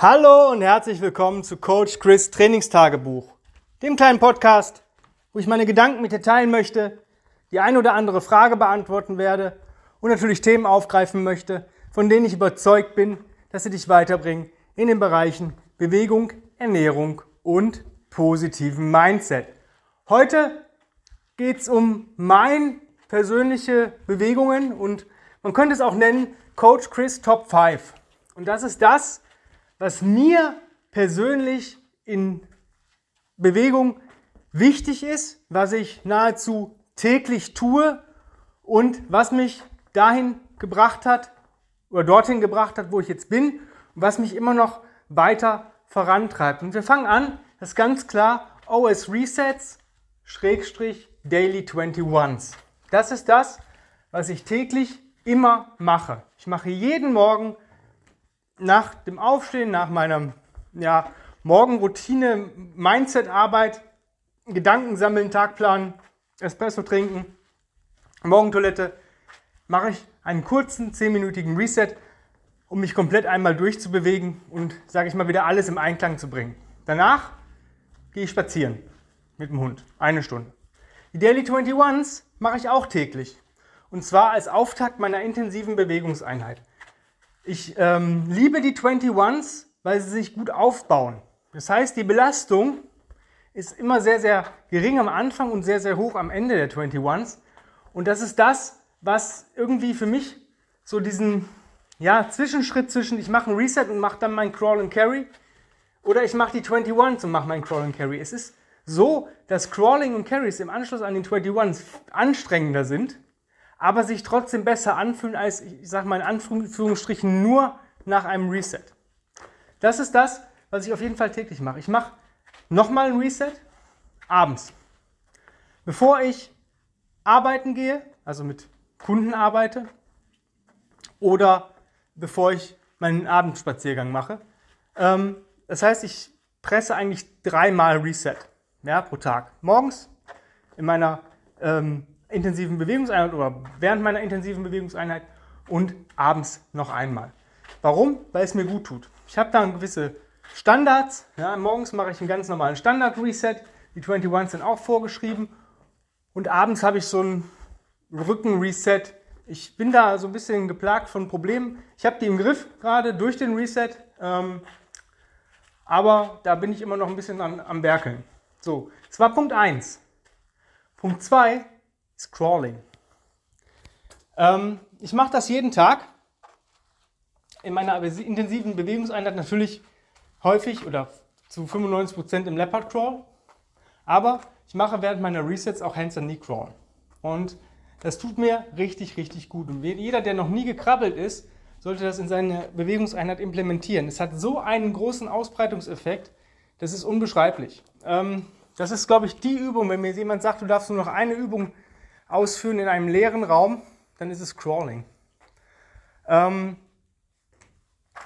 Hallo und herzlich willkommen zu Coach Chris Trainingstagebuch, dem kleinen Podcast, wo ich meine Gedanken mit dir teilen möchte, die ein oder andere Frage beantworten werde und natürlich Themen aufgreifen möchte, von denen ich überzeugt bin, dass sie dich weiterbringen in den Bereichen Bewegung, Ernährung und positiven Mindset. Heute geht es um mein persönliche Bewegungen und man könnte es auch nennen Coach Chris Top 5. Und das ist das, was mir persönlich in Bewegung wichtig ist, was ich nahezu täglich tue und was mich dahin gebracht hat oder dorthin gebracht hat, wo ich jetzt bin und was mich immer noch weiter vorantreibt. Und wir fangen an, das ist ganz klar OS Resets Schrägstrich Daily 21s. Das ist das, was ich täglich immer mache. Ich mache jeden Morgen nach dem Aufstehen, nach meiner ja, Morgenroutine, Mindset-Arbeit, Gedanken sammeln, Tagplan, Espresso trinken, Morgentoilette, mache ich einen kurzen 10-minütigen Reset, um mich komplett einmal durchzubewegen und, sage ich mal, wieder alles im Einklang zu bringen. Danach gehe ich spazieren mit dem Hund, eine Stunde. Die Daily 21s mache ich auch täglich. Und zwar als Auftakt meiner intensiven Bewegungseinheit. Ich ähm, liebe die 21s, weil sie sich gut aufbauen. Das heißt, die Belastung ist immer sehr, sehr gering am Anfang und sehr, sehr hoch am Ende der 21s. Und das ist das, was irgendwie für mich so diesen ja, Zwischenschritt zwischen ich mache ein Reset und mache dann mein Crawl and Carry oder ich mache die 21s und mache mein Crawl and Carry. Es ist so, dass Crawling und Carries im Anschluss an den 21s anstrengender sind aber sich trotzdem besser anfühlen als, ich sage mal in Anführungsstrichen, nur nach einem Reset. Das ist das, was ich auf jeden Fall täglich mache. Ich mache nochmal ein Reset abends. Bevor ich arbeiten gehe, also mit Kunden arbeite, oder bevor ich meinen Abendspaziergang mache. Ähm, das heißt, ich presse eigentlich dreimal Reset ja, pro Tag. Morgens in meiner ähm, intensiven Bewegungseinheit oder während meiner intensiven Bewegungseinheit und abends noch einmal. Warum? Weil es mir gut tut. Ich habe da gewisse Standards. Ja, morgens mache ich einen ganz normalen Standard-Reset. Die 21 sind auch vorgeschrieben. Und abends habe ich so ein Rücken-Reset. Ich bin da so ein bisschen geplagt von Problemen. Ich habe die im Griff gerade durch den Reset. Ähm, aber da bin ich immer noch ein bisschen am, am Werkeln. So, das war Punkt 1. Punkt 2 Scrolling. Ähm, ich mache das jeden Tag in meiner intensiven Bewegungseinheit natürlich häufig oder zu 95% im Leopard Crawl. Aber ich mache während meiner Resets auch Hands and Knee Crawl. Und das tut mir richtig, richtig gut. Und jeder, der noch nie gekrabbelt ist, sollte das in seine Bewegungseinheit implementieren. Es hat so einen großen Ausbreitungseffekt, das ist unbeschreiblich. Ähm, das ist, glaube ich, die Übung, wenn mir jemand sagt, du darfst nur noch eine Übung ausführen in einem leeren Raum, dann ist es Crawling. Ähm,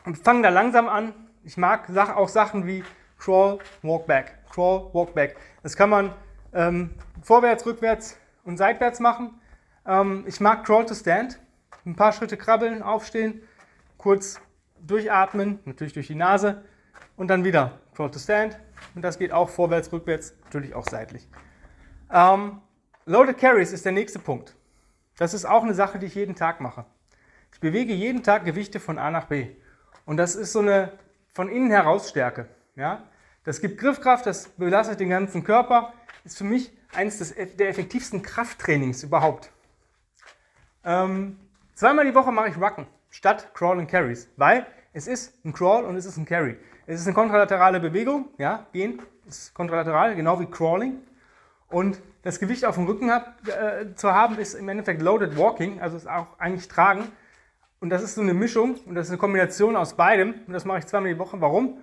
und fangen da langsam an. Ich mag auch Sachen wie Crawl, Walk Back. Crawl, Walk Back. Das kann man ähm, vorwärts, rückwärts und seitwärts machen. Ähm, ich mag Crawl to Stand. Ein paar Schritte krabbeln, aufstehen, kurz durchatmen, natürlich durch die Nase und dann wieder Crawl to Stand. Und das geht auch vorwärts, rückwärts, natürlich auch seitlich. Ähm, Loaded Carries ist der nächste Punkt. Das ist auch eine Sache, die ich jeden Tag mache. Ich bewege jeden Tag Gewichte von A nach B. Und das ist so eine von innen heraus Stärke. Ja? Das gibt Griffkraft, das belastet den ganzen Körper. Ist für mich eines des, der effektivsten Krafttrainings überhaupt. Ähm, zweimal die Woche mache ich Rucken statt Crawl und Carries, weil es ist ein Crawl und es ist ein Carry. Es ist eine kontralaterale Bewegung, ja, gehen ist kontralateral, genau wie Crawling. Und das Gewicht auf dem Rücken hab, äh, zu haben, ist im Endeffekt Loaded Walking, also ist auch eigentlich Tragen. Und das ist so eine Mischung und das ist eine Kombination aus beidem. Und das mache ich zweimal die Woche. Warum?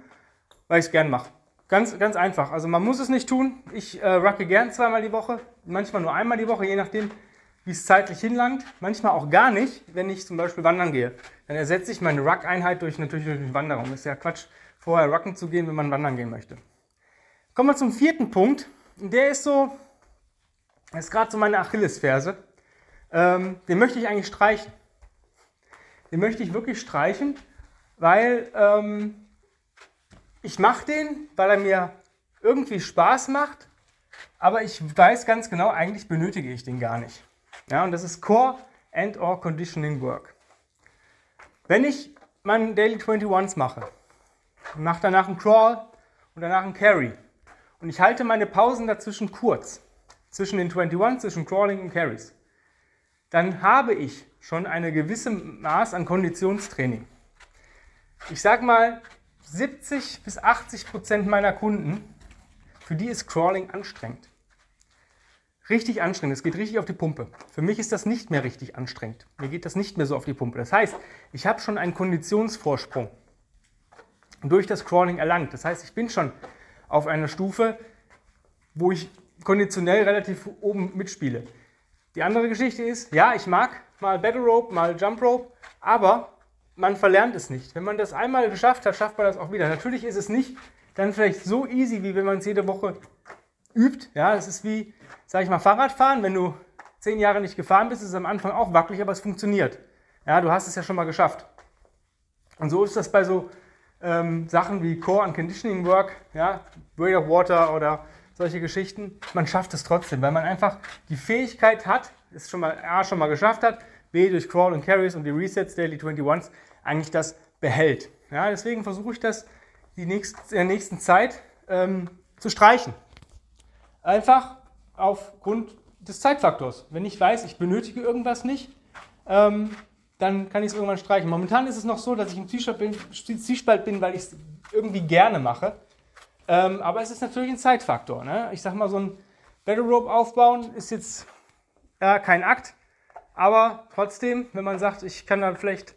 Weil ich es gern mache. Ganz, ganz einfach. Also man muss es nicht tun. Ich äh, rucke gern zweimal die Woche, manchmal nur einmal die Woche, je nachdem, wie es zeitlich hinlangt. Manchmal auch gar nicht, wenn ich zum Beispiel wandern gehe. Dann ersetze ich meine Ruck-Einheit durch, natürlich durch Wanderung. Ist ja Quatsch, vorher rucken zu gehen, wenn man wandern gehen möchte. Kommen wir zum vierten Punkt. Der ist so, das ist gerade so meine Achillesferse. Ähm, den möchte ich eigentlich streichen. Den möchte ich wirklich streichen, weil ähm, ich mache den, weil er mir irgendwie Spaß macht, aber ich weiß ganz genau, eigentlich benötige ich den gar nicht. Ja, und das ist Core and or Conditioning Work. Wenn ich meinen Daily 21s mache, mache danach einen Crawl und danach einen Carry und ich halte meine Pausen dazwischen kurz, zwischen den 21, zwischen Crawling und Carries, dann habe ich schon eine gewisse Maß an Konditionstraining. Ich sage mal, 70 bis 80 Prozent meiner Kunden, für die ist Crawling anstrengend. Richtig anstrengend, es geht richtig auf die Pumpe. Für mich ist das nicht mehr richtig anstrengend. Mir geht das nicht mehr so auf die Pumpe. Das heißt, ich habe schon einen Konditionsvorsprung durch das Crawling erlangt. Das heißt, ich bin schon auf einer Stufe, wo ich konditionell relativ oben mitspiele. Die andere Geschichte ist, ja, ich mag mal Battle Rope, mal Jump Rope, aber man verlernt es nicht. Wenn man das einmal geschafft hat, schafft man das auch wieder. Natürlich ist es nicht dann vielleicht so easy, wie wenn man es jede Woche übt. Ja, es ist wie, sag ich mal, Fahrradfahren. Wenn du zehn Jahre nicht gefahren bist, ist es am Anfang auch wackelig, aber es funktioniert. Ja, du hast es ja schon mal geschafft. Und so ist das bei so ähm, Sachen wie Core and Conditioning Work, ja, Weight of Water oder solche Geschichten. Man schafft es trotzdem, weil man einfach die Fähigkeit hat, es schon mal A schon mal geschafft hat, B durch Crawl und Carries und die Resets Daily 21s eigentlich das behält. Ja, deswegen versuche ich das die nächst, in der nächsten Zeit ähm, zu streichen. Einfach aufgrund des Zeitfaktors. Wenn ich weiß, ich benötige irgendwas nicht, ähm, dann kann ich es irgendwann streichen. Momentan ist es noch so, dass ich im Zwiespalt bin, weil ich es irgendwie gerne mache. Ähm, aber es ist natürlich ein Zeitfaktor. Ne? Ich sag mal, so ein Battle Rope aufbauen ist jetzt ja, kein Akt. Aber trotzdem, wenn man sagt, ich kann dann vielleicht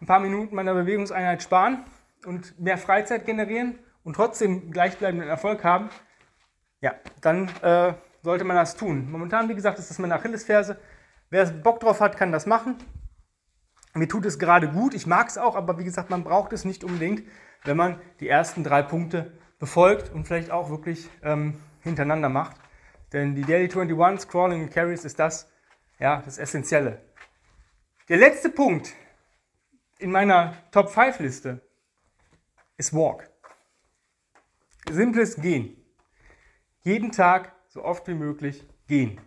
ein paar Minuten meiner Bewegungseinheit sparen und mehr Freizeit generieren und trotzdem gleichbleibenden Erfolg haben, ja, dann äh, sollte man das tun. Momentan, wie gesagt, ist das meine Achillesferse. Wer Bock drauf hat, kann das machen. Mir tut es gerade gut, ich mag es auch, aber wie gesagt, man braucht es nicht unbedingt, wenn man die ersten drei Punkte befolgt und vielleicht auch wirklich ähm, hintereinander macht. Denn die Daily 21, Crawling und Carries ist das, ja, das Essentielle. Der letzte Punkt in meiner Top 5 Liste ist Walk. Simples Gehen. Jeden Tag so oft wie möglich gehen.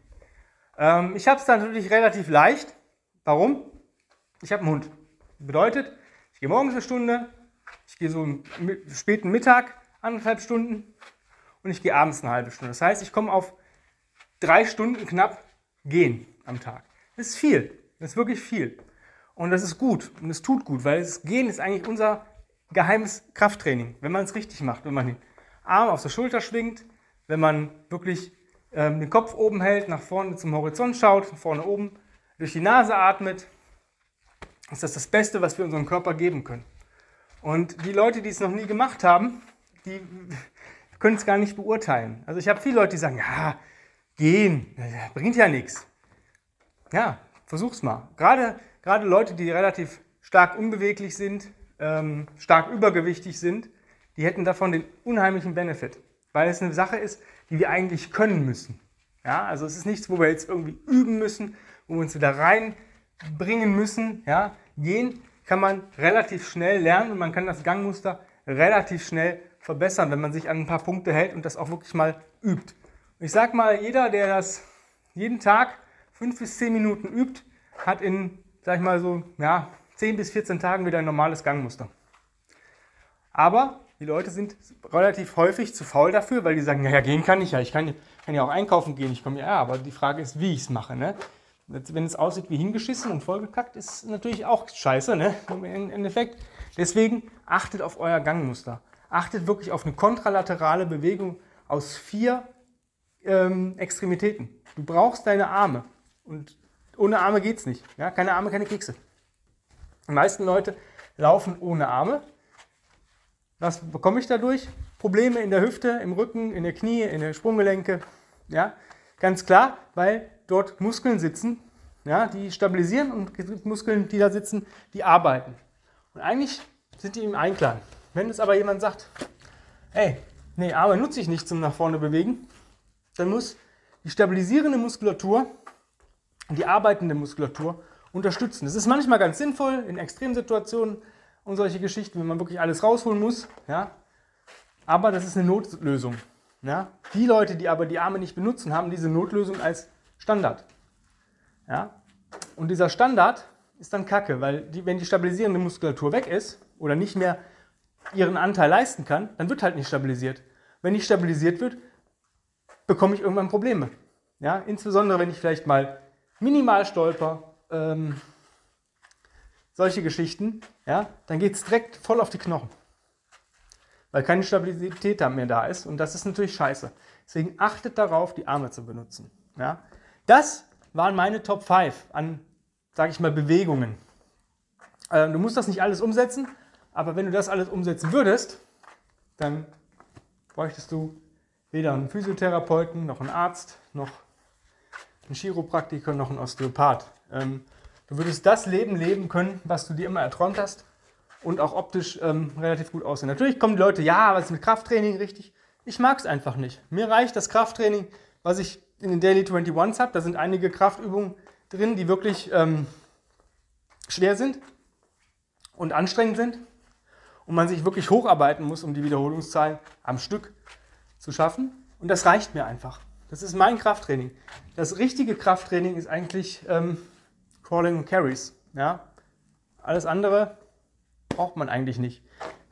Ähm, ich habe es natürlich relativ leicht. Warum? Ich habe einen Hund. Bedeutet, ich gehe morgens eine Stunde, ich gehe so im späten Mittag anderthalb Stunden und ich gehe abends eine halbe Stunde. Das heißt, ich komme auf drei Stunden knapp gehen am Tag. Das ist viel. Das ist wirklich viel. Und das ist gut und es tut gut, weil das Gehen ist eigentlich unser geheimes Krafttraining, wenn man es richtig macht, wenn man den Arm auf der Schulter schwingt, wenn man wirklich ähm, den Kopf oben hält, nach vorne zum Horizont schaut, von vorne oben, durch die Nase atmet, ist das das Beste, was wir unserem Körper geben können. Und die Leute, die es noch nie gemacht haben, die können es gar nicht beurteilen. Also ich habe viele Leute, die sagen, ja, gehen, bringt ja nichts. Ja, versuch's mal. Gerade, gerade Leute, die relativ stark unbeweglich sind, ähm, stark übergewichtig sind, die hätten davon den unheimlichen Benefit, weil es eine Sache ist, die wir eigentlich können müssen. Ja, also es ist nichts, wo wir jetzt irgendwie üben müssen, wo wir uns wieder reinbringen müssen. Ja, gehen kann man relativ schnell lernen und man kann das Gangmuster relativ schnell verbessern, wenn man sich an ein paar Punkte hält und das auch wirklich mal übt. Ich sag mal, jeder, der das jeden Tag fünf bis zehn Minuten übt, hat in, sag ich mal so, ja, 10 bis 14 Tagen wieder ein normales Gangmuster. Aber die Leute sind relativ häufig zu faul dafür, weil die sagen, naja, gehen kann ich ja, ich kann, kann ja auch einkaufen gehen, ich komme ja, aber die Frage ist, wie ich es mache. Ne? Wenn es aussieht wie hingeschissen und vollgekackt, ist natürlich auch scheiße, ne? im Endeffekt. Deswegen achtet auf euer Gangmuster. Achtet wirklich auf eine kontralaterale Bewegung aus vier ähm, Extremitäten. Du brauchst deine Arme. Und ohne Arme geht es nicht. Ja? Keine Arme, keine Kekse. Die meisten Leute laufen ohne Arme. Was bekomme ich dadurch? Probleme in der Hüfte, im Rücken, in der Knie, in der Sprunggelenke. Ja, ganz klar, weil dort Muskeln sitzen, ja, die stabilisieren und Muskeln, die da sitzen, die arbeiten. Und eigentlich sind die im Einklang. Wenn jetzt aber jemand sagt, hey, nee, Arme nutze ich nicht zum nach vorne bewegen, dann muss die stabilisierende Muskulatur die arbeitende Muskulatur unterstützen. Das ist manchmal ganz sinnvoll in Extremsituationen und solche Geschichten, wenn man wirklich alles rausholen muss. Ja? aber das ist eine Notlösung. Ja? Die Leute, die aber die Arme nicht benutzen, haben diese Notlösung als Standard. Ja? Und dieser Standard ist dann kacke, weil die, wenn die stabilisierende Muskulatur weg ist oder nicht mehr ihren Anteil leisten kann, dann wird halt nicht stabilisiert. Wenn nicht stabilisiert wird, bekomme ich irgendwann Probleme. Ja? Insbesondere wenn ich vielleicht mal minimal stolper, ähm, solche Geschichten, ja, dann geht es direkt voll auf die Knochen. Weil keine Stabilität da mehr da ist und das ist natürlich scheiße. Deswegen achtet darauf, die Arme zu benutzen. Ja? Das waren meine Top 5 an, sage ich mal, Bewegungen. Äh, du musst das nicht alles umsetzen, aber wenn du das alles umsetzen würdest, dann bräuchtest du weder einen Physiotherapeuten, noch einen Arzt, noch einen Chiropraktiker, noch einen Osteopath. Ähm, du würdest das Leben leben können, was du dir immer erträumt hast und auch optisch ähm, relativ gut aussehen. Natürlich kommen die Leute, ja, was ist mit Krafttraining richtig? Ich mag es einfach nicht. Mir reicht das Krafttraining, was ich in den Daily 21s habe. Da sind einige Kraftübungen drin, die wirklich ähm, schwer sind und anstrengend sind und man sich wirklich hocharbeiten muss, um die Wiederholungszahlen am Stück zu schaffen. Und das reicht mir einfach. Das ist mein Krafttraining. Das richtige Krafttraining ist eigentlich ähm, Crawling und Carries. Ja? Alles andere braucht man eigentlich nicht.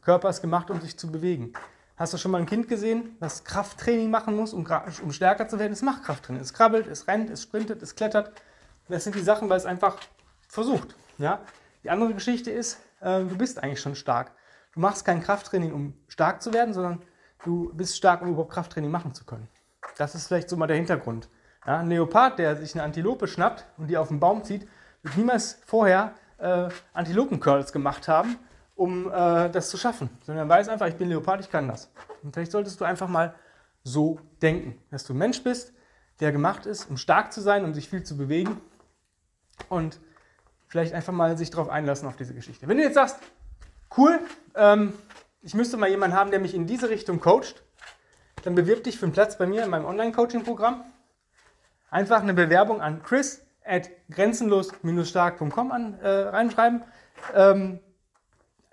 Körper ist gemacht, um sich zu bewegen. Hast du schon mal ein Kind gesehen, das Krafttraining machen muss, um, um stärker zu werden? Es macht Krafttraining. Es krabbelt, es rennt, es sprintet, es klettert. Das sind die Sachen, weil es einfach versucht. Ja? Die andere Geschichte ist, äh, du bist eigentlich schon stark. Du machst kein Krafttraining, um stark zu werden, sondern du bist stark, um überhaupt Krafttraining machen zu können. Das ist vielleicht so mal der Hintergrund. Ja, ein Leopard, der sich eine Antilope schnappt und die auf den Baum zieht, wird niemals vorher äh, Antilopen-Curls gemacht haben, um äh, das zu schaffen, sondern weiß einfach, ich bin Leopard, ich kann das. Und vielleicht solltest du einfach mal so denken, dass du ein Mensch bist, der gemacht ist, um stark zu sein, um sich viel zu bewegen und vielleicht einfach mal sich darauf einlassen auf diese Geschichte. Wenn du jetzt sagst, cool, ähm, ich müsste mal jemanden haben, der mich in diese Richtung coacht, dann bewirb dich für einen Platz bei mir in meinem Online-Coaching-Programm. Einfach eine Bewerbung an chris at grenzenlos-stark.com äh, reinschreiben. Ähm,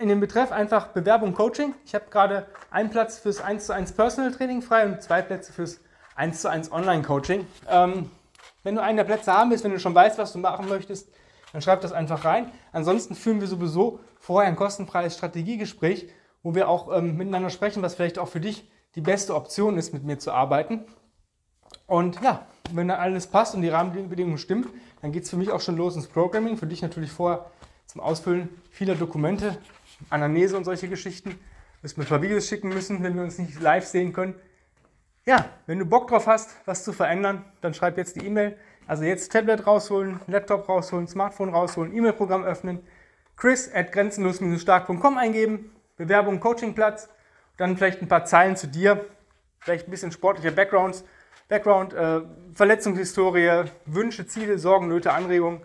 in den Betreff einfach Bewerbung Coaching. Ich habe gerade einen Platz fürs 1 zu 1 Personal Training frei und zwei Plätze fürs 1 zu 1 Online Coaching. Ähm, wenn du einen der Plätze haben willst, wenn du schon weißt, was du machen möchtest, dann schreib das einfach rein. Ansonsten führen wir sowieso vorher ein kostenfreies Strategiegespräch, wo wir auch ähm, miteinander sprechen, was vielleicht auch für dich die beste Option ist, mit mir zu arbeiten. Und ja, wenn da alles passt und die Rahmenbedingungen stimmen, dann geht es für mich auch schon los ins Programming. Für dich natürlich vorher zum Ausfüllen vieler Dokumente, Anamnese und solche Geschichten. Müssen wir ein paar Videos schicken müssen, wenn wir uns nicht live sehen können. Ja, wenn du Bock drauf hast, was zu verändern, dann schreib jetzt die E-Mail. Also jetzt Tablet rausholen, Laptop rausholen, Smartphone rausholen, E-Mail-Programm öffnen, chris at grenzenlos-stark.com eingeben, Bewerbung, Coachingplatz, dann vielleicht ein paar Zeilen zu dir, vielleicht ein bisschen sportlicher Backgrounds, Background, äh, Verletzungshistorie, Wünsche, Ziele, Sorgen, Nöte, Anregungen.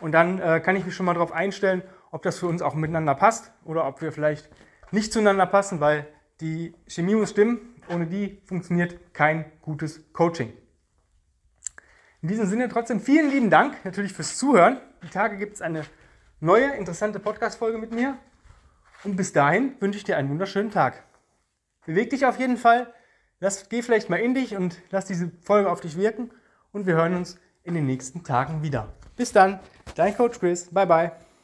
Und dann äh, kann ich mich schon mal darauf einstellen, ob das für uns auch miteinander passt oder ob wir vielleicht nicht zueinander passen, weil die Chemie muss stimmen. Ohne die funktioniert kein gutes Coaching. In diesem Sinne trotzdem vielen lieben Dank natürlich fürs Zuhören. Die Tage gibt es eine neue, interessante Podcast-Folge mit mir. Und bis dahin wünsche ich dir einen wunderschönen Tag. Beweg dich auf jeden Fall. Lass, geh vielleicht mal in dich und lass diese Folge auf dich wirken. Und wir hören uns in den nächsten Tagen wieder. Bis dann, dein Coach Chris. Bye, bye.